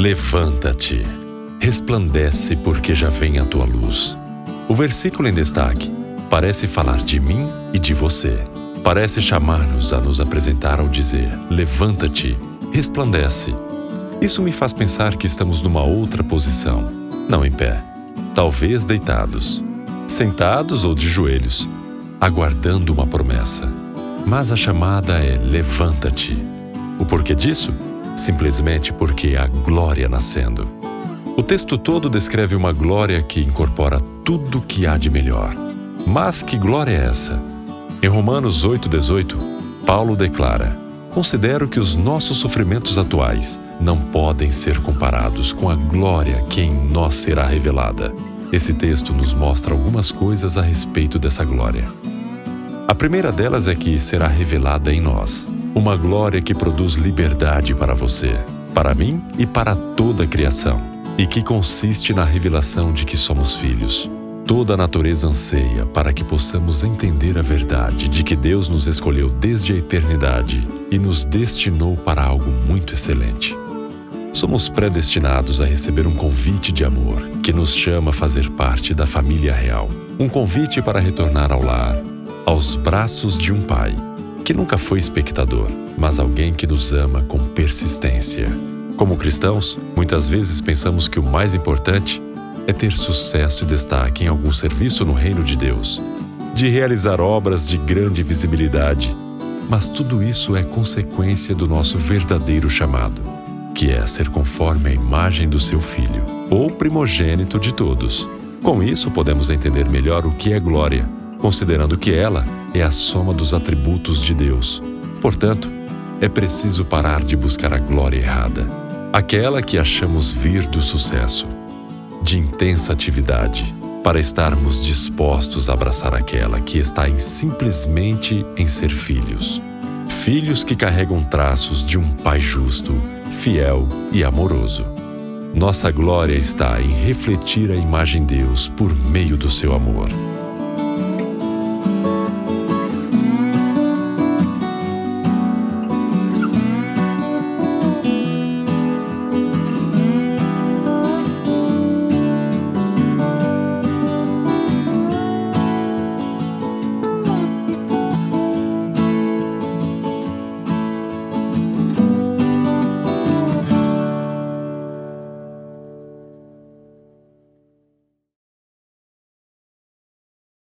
Levanta-te, resplandece, porque já vem a tua luz. O versículo em destaque parece falar de mim e de você. Parece chamar-nos a nos apresentar ao dizer: Levanta-te, resplandece. Isso me faz pensar que estamos numa outra posição, não em pé, talvez deitados, sentados ou de joelhos, aguardando uma promessa. Mas a chamada é: levanta-te. O porquê disso? Simplesmente porque há glória nascendo. O texto todo descreve uma glória que incorpora tudo o que há de melhor. Mas que glória é essa? Em Romanos 8,18, Paulo declara: Considero que os nossos sofrimentos atuais não podem ser comparados com a glória que em nós será revelada. Esse texto nos mostra algumas coisas a respeito dessa glória. A primeira delas é que será revelada em nós uma glória que produz liberdade para você, para mim e para toda a criação, e que consiste na revelação de que somos filhos. Toda a natureza anseia para que possamos entender a verdade de que Deus nos escolheu desde a eternidade e nos destinou para algo muito excelente. Somos predestinados a receber um convite de amor que nos chama a fazer parte da família real. Um convite para retornar ao lar, aos braços de um pai que nunca foi espectador, mas alguém que nos ama com persistência. Como cristãos, muitas vezes pensamos que o mais importante é ter sucesso e destaque em algum serviço no reino de Deus, de realizar obras de grande visibilidade, mas tudo isso é consequência do nosso verdadeiro chamado, que é ser conforme a imagem do seu filho, ou primogênito de todos. Com isso, podemos entender melhor o que é glória considerando que ela é a soma dos atributos de Deus. Portanto, é preciso parar de buscar a glória errada, aquela que achamos vir do sucesso, de intensa atividade, para estarmos dispostos a abraçar aquela que está em simplesmente em ser filhos. Filhos que carregam traços de um pai justo, fiel e amoroso. Nossa glória está em refletir a imagem de Deus por meio do seu amor.